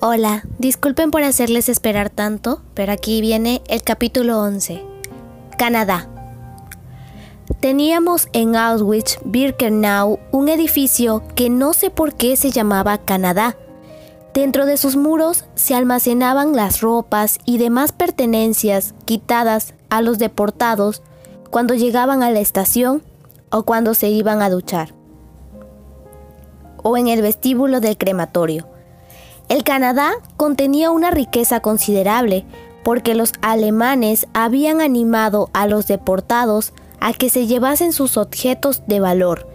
Hola, disculpen por hacerles esperar tanto, pero aquí viene el capítulo 11. Canadá. Teníamos en Auschwitz-Birkenau un edificio que no sé por qué se llamaba Canadá. Dentro de sus muros se almacenaban las ropas y demás pertenencias quitadas a los deportados cuando llegaban a la estación o cuando se iban a duchar. O en el vestíbulo del crematorio. El Canadá contenía una riqueza considerable porque los alemanes habían animado a los deportados a que se llevasen sus objetos de valor.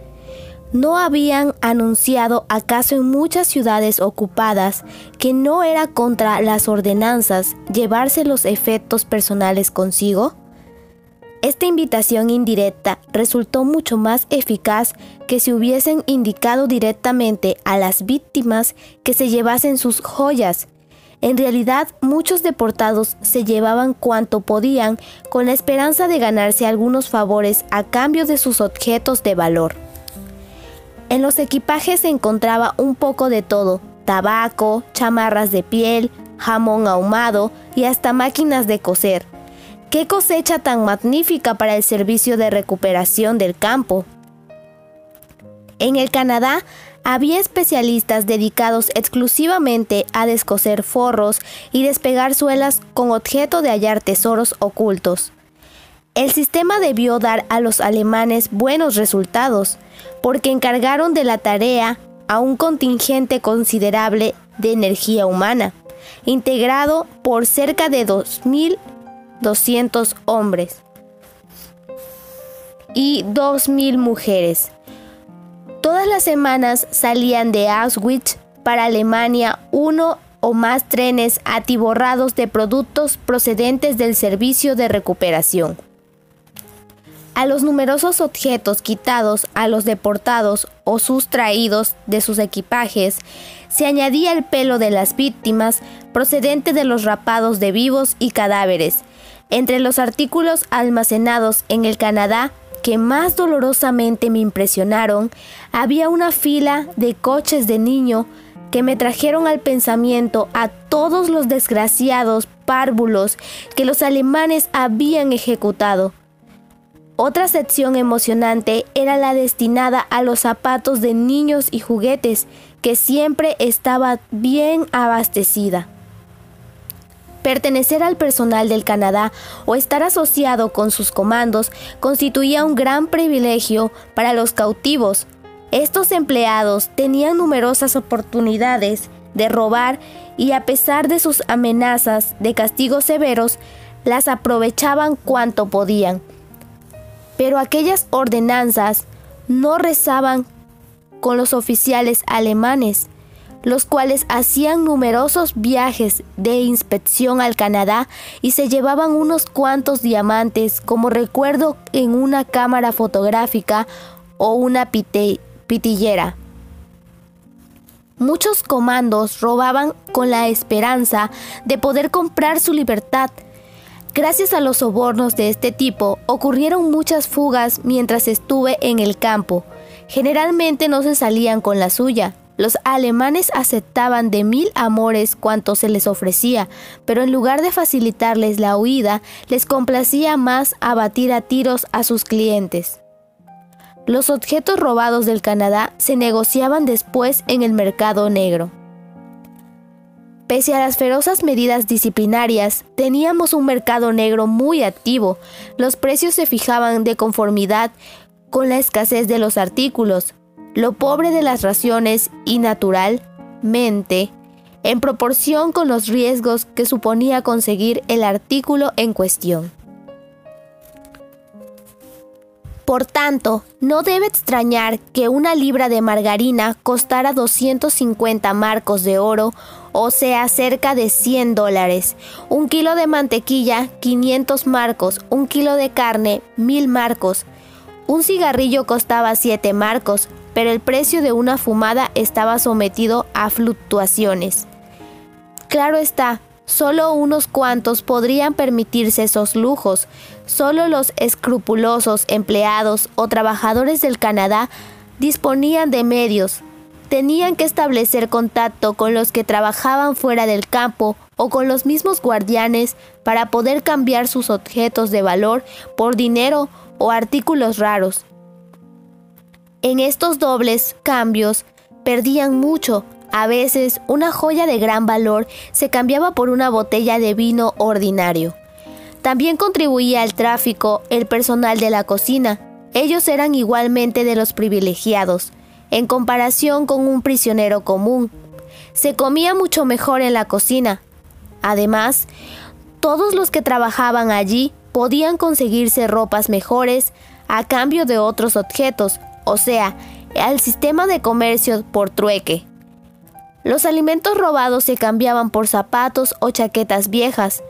¿No habían anunciado acaso en muchas ciudades ocupadas que no era contra las ordenanzas llevarse los efectos personales consigo? Esta invitación indirecta resultó mucho más eficaz que si hubiesen indicado directamente a las víctimas que se llevasen sus joyas. En realidad, muchos deportados se llevaban cuanto podían con la esperanza de ganarse algunos favores a cambio de sus objetos de valor. En los equipajes se encontraba un poco de todo, tabaco, chamarras de piel, jamón ahumado y hasta máquinas de coser. ¡Qué cosecha tan magnífica para el servicio de recuperación del campo! En el Canadá había especialistas dedicados exclusivamente a descoser forros y despegar suelas con objeto de hallar tesoros ocultos. El sistema debió dar a los alemanes buenos resultados, porque encargaron de la tarea a un contingente considerable de energía humana, integrado por cerca de 2.000 200 hombres y 2.000 mujeres. Todas las semanas salían de Auschwitz para Alemania uno o más trenes atiborrados de productos procedentes del servicio de recuperación. A los numerosos objetos quitados a los deportados o sustraídos de sus equipajes se añadía el pelo de las víctimas procedente de los rapados de vivos y cadáveres, entre los artículos almacenados en el Canadá que más dolorosamente me impresionaron, había una fila de coches de niño que me trajeron al pensamiento a todos los desgraciados párvulos que los alemanes habían ejecutado. Otra sección emocionante era la destinada a los zapatos de niños y juguetes, que siempre estaba bien abastecida. Pertenecer al personal del Canadá o estar asociado con sus comandos constituía un gran privilegio para los cautivos. Estos empleados tenían numerosas oportunidades de robar y a pesar de sus amenazas de castigos severos, las aprovechaban cuanto podían. Pero aquellas ordenanzas no rezaban con los oficiales alemanes los cuales hacían numerosos viajes de inspección al Canadá y se llevaban unos cuantos diamantes como recuerdo en una cámara fotográfica o una pitillera. Muchos comandos robaban con la esperanza de poder comprar su libertad. Gracias a los sobornos de este tipo ocurrieron muchas fugas mientras estuve en el campo. Generalmente no se salían con la suya, los alemanes aceptaban de mil amores cuanto se les ofrecía, pero en lugar de facilitarles la huida, les complacía más abatir a tiros a sus clientes. Los objetos robados del Canadá se negociaban después en el mercado negro. Pese a las ferozas medidas disciplinarias, teníamos un mercado negro muy activo. Los precios se fijaban de conformidad con la escasez de los artículos, lo pobre de las raciones y naturalmente en proporción con los riesgos que suponía conseguir el artículo en cuestión. Por tanto, no debe extrañar que una libra de margarina costara 250 marcos de oro, o sea, cerca de 100 dólares, un kilo de mantequilla, 500 marcos, un kilo de carne, 1000 marcos, un cigarrillo costaba 7 marcos, pero el precio de una fumada estaba sometido a fluctuaciones. Claro está, solo unos cuantos podrían permitirse esos lujos, solo los escrupulosos empleados o trabajadores del Canadá disponían de medios, tenían que establecer contacto con los que trabajaban fuera del campo o con los mismos guardianes para poder cambiar sus objetos de valor por dinero o artículos raros. En estos dobles cambios perdían mucho. A veces una joya de gran valor se cambiaba por una botella de vino ordinario. También contribuía al tráfico el personal de la cocina. Ellos eran igualmente de los privilegiados, en comparación con un prisionero común. Se comía mucho mejor en la cocina. Además, todos los que trabajaban allí podían conseguirse ropas mejores a cambio de otros objetos, o sea, al sistema de comercio por trueque. Los alimentos robados se cambiaban por zapatos o chaquetas viejas.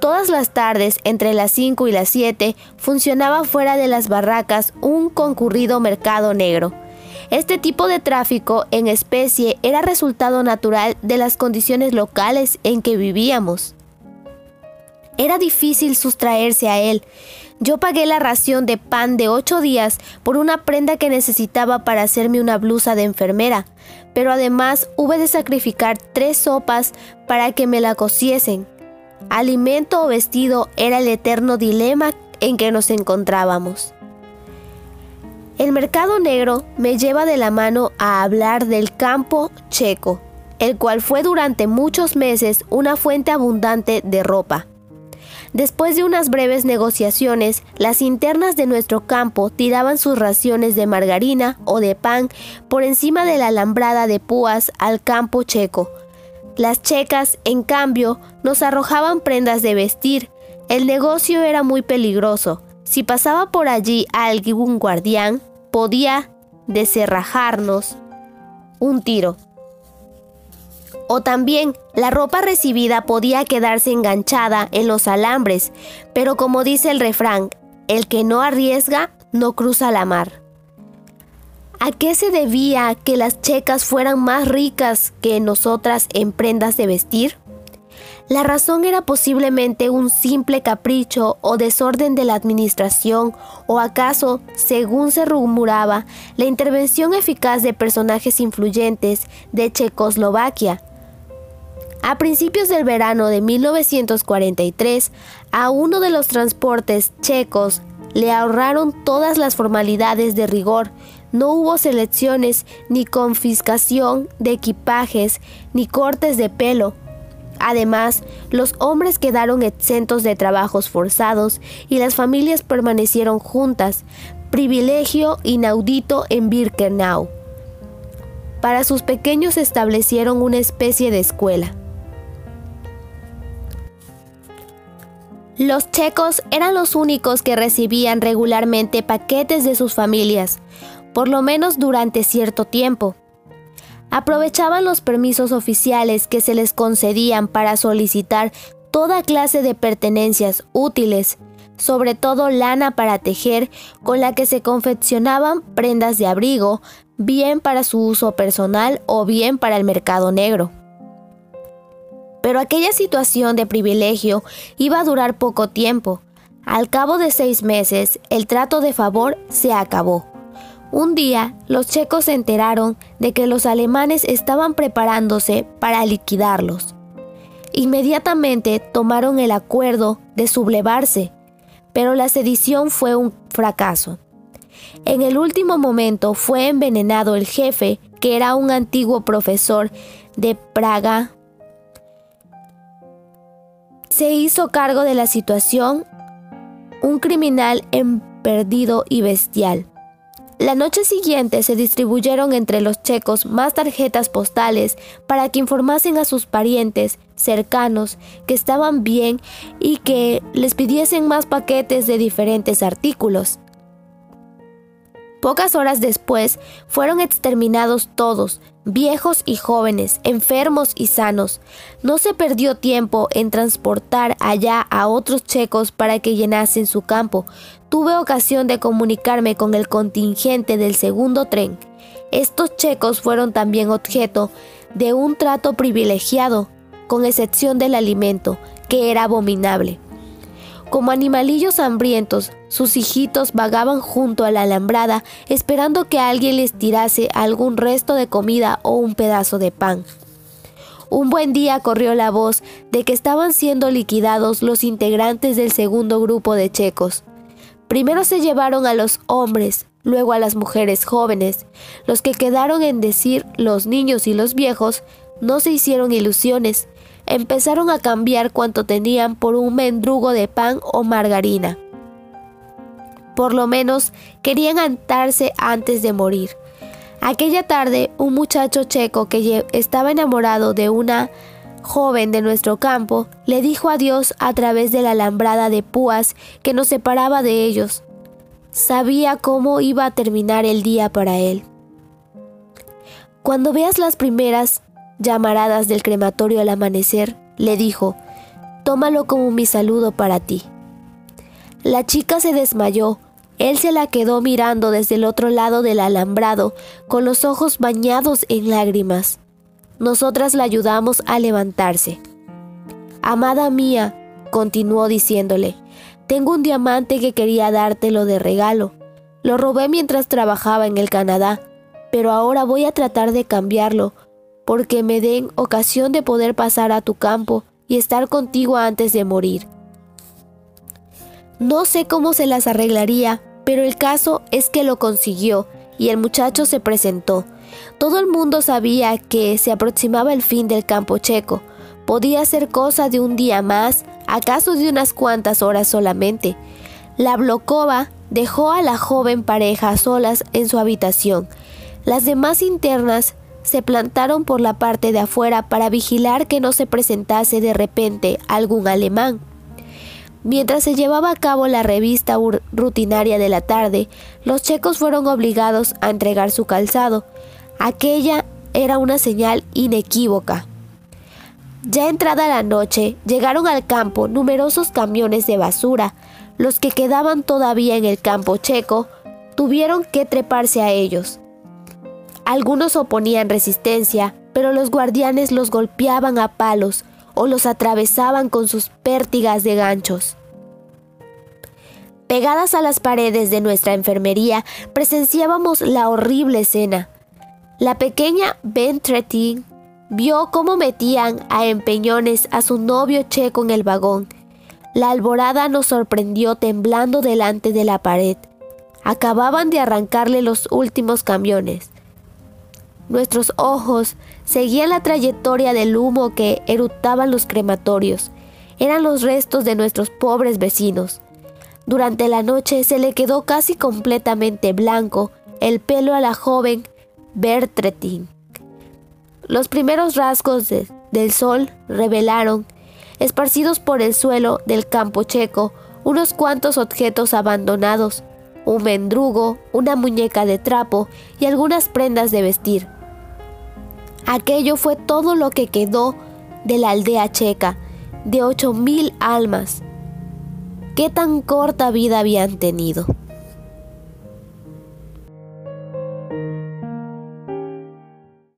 Todas las tardes, entre las 5 y las 7, funcionaba fuera de las barracas un concurrido mercado negro. Este tipo de tráfico en especie era resultado natural de las condiciones locales en que vivíamos. Era difícil sustraerse a él. Yo pagué la ración de pan de ocho días por una prenda que necesitaba para hacerme una blusa de enfermera, pero además hube de sacrificar tres sopas para que me la cosiesen. Alimento o vestido era el eterno dilema en que nos encontrábamos. El mercado negro me lleva de la mano a hablar del campo checo, el cual fue durante muchos meses una fuente abundante de ropa. Después de unas breves negociaciones, las internas de nuestro campo tiraban sus raciones de margarina o de pan por encima de la alambrada de púas al campo checo. Las checas, en cambio, nos arrojaban prendas de vestir. El negocio era muy peligroso. Si pasaba por allí algún guardián, podía deserrajarnos un tiro. O también la ropa recibida podía quedarse enganchada en los alambres, pero como dice el refrán, el que no arriesga no cruza la mar. ¿A qué se debía que las checas fueran más ricas que nosotras en prendas de vestir? La razón era posiblemente un simple capricho o desorden de la administración, o acaso, según se rumoraba, la intervención eficaz de personajes influyentes de Checoslovaquia, a principios del verano de 1943, a uno de los transportes checos le ahorraron todas las formalidades de rigor. No hubo selecciones, ni confiscación de equipajes, ni cortes de pelo. Además, los hombres quedaron exentos de trabajos forzados y las familias permanecieron juntas, privilegio inaudito en Birkenau. Para sus pequeños establecieron una especie de escuela. Los checos eran los únicos que recibían regularmente paquetes de sus familias, por lo menos durante cierto tiempo. Aprovechaban los permisos oficiales que se les concedían para solicitar toda clase de pertenencias útiles, sobre todo lana para tejer, con la que se confeccionaban prendas de abrigo, bien para su uso personal o bien para el mercado negro. Pero aquella situación de privilegio iba a durar poco tiempo. Al cabo de seis meses, el trato de favor se acabó. Un día, los checos se enteraron de que los alemanes estaban preparándose para liquidarlos. Inmediatamente tomaron el acuerdo de sublevarse, pero la sedición fue un fracaso. En el último momento fue envenenado el jefe, que era un antiguo profesor de Praga se hizo cargo de la situación un criminal perdido y bestial. La noche siguiente se distribuyeron entre los checos más tarjetas postales para que informasen a sus parientes cercanos que estaban bien y que les pidiesen más paquetes de diferentes artículos. Pocas horas después fueron exterminados todos, viejos y jóvenes, enfermos y sanos. No se perdió tiempo en transportar allá a otros checos para que llenasen su campo. Tuve ocasión de comunicarme con el contingente del segundo tren. Estos checos fueron también objeto de un trato privilegiado, con excepción del alimento, que era abominable. Como animalillos hambrientos, sus hijitos vagaban junto a la alambrada esperando que alguien les tirase algún resto de comida o un pedazo de pan. Un buen día corrió la voz de que estaban siendo liquidados los integrantes del segundo grupo de checos. Primero se llevaron a los hombres, luego a las mujeres jóvenes. Los que quedaron en decir los niños y los viejos no se hicieron ilusiones, empezaron a cambiar cuanto tenían por un mendrugo de pan o margarina. Por lo menos querían antarse antes de morir. Aquella tarde, un muchacho checo que estaba enamorado de una joven de nuestro campo le dijo adiós a través de la alambrada de púas que nos separaba de ellos. Sabía cómo iba a terminar el día para él. Cuando veas las primeras llamaradas del crematorio al amanecer, le dijo, tómalo como mi saludo para ti. La chica se desmayó, él se la quedó mirando desde el otro lado del alambrado, con los ojos bañados en lágrimas. Nosotras la ayudamos a levantarse. Amada mía, continuó diciéndole, tengo un diamante que quería dártelo de regalo. Lo robé mientras trabajaba en el Canadá, pero ahora voy a tratar de cambiarlo porque me den ocasión de poder pasar a tu campo y estar contigo antes de morir. No sé cómo se las arreglaría, pero el caso es que lo consiguió y el muchacho se presentó. Todo el mundo sabía que se aproximaba el fin del campo checo. Podía ser cosa de un día más, acaso de unas cuantas horas solamente. La Blokova dejó a la joven pareja solas en su habitación. Las demás internas se plantaron por la parte de afuera para vigilar que no se presentase de repente algún alemán. Mientras se llevaba a cabo la revista rutinaria de la tarde, los checos fueron obligados a entregar su calzado. Aquella era una señal inequívoca. Ya entrada la noche, llegaron al campo numerosos camiones de basura. Los que quedaban todavía en el campo checo tuvieron que treparse a ellos. Algunos oponían resistencia, pero los guardianes los golpeaban a palos o los atravesaban con sus pértigas de ganchos. Pegadas a las paredes de nuestra enfermería, presenciábamos la horrible escena. La pequeña Bentretin vio cómo metían a empeñones a su novio checo en el vagón. La alborada nos sorprendió temblando delante de la pared. Acababan de arrancarle los últimos camiones. Nuestros ojos seguían la trayectoria del humo que erutaban los crematorios. Eran los restos de nuestros pobres vecinos. Durante la noche se le quedó casi completamente blanco el pelo a la joven Bertretin. Los primeros rasgos del sol revelaron, esparcidos por el suelo del campo checo, unos cuantos objetos abandonados, un mendrugo, una muñeca de trapo y algunas prendas de vestir. Aquello fue todo lo que quedó de la aldea checa, de ocho mil almas. ¿Qué tan corta vida habían tenido?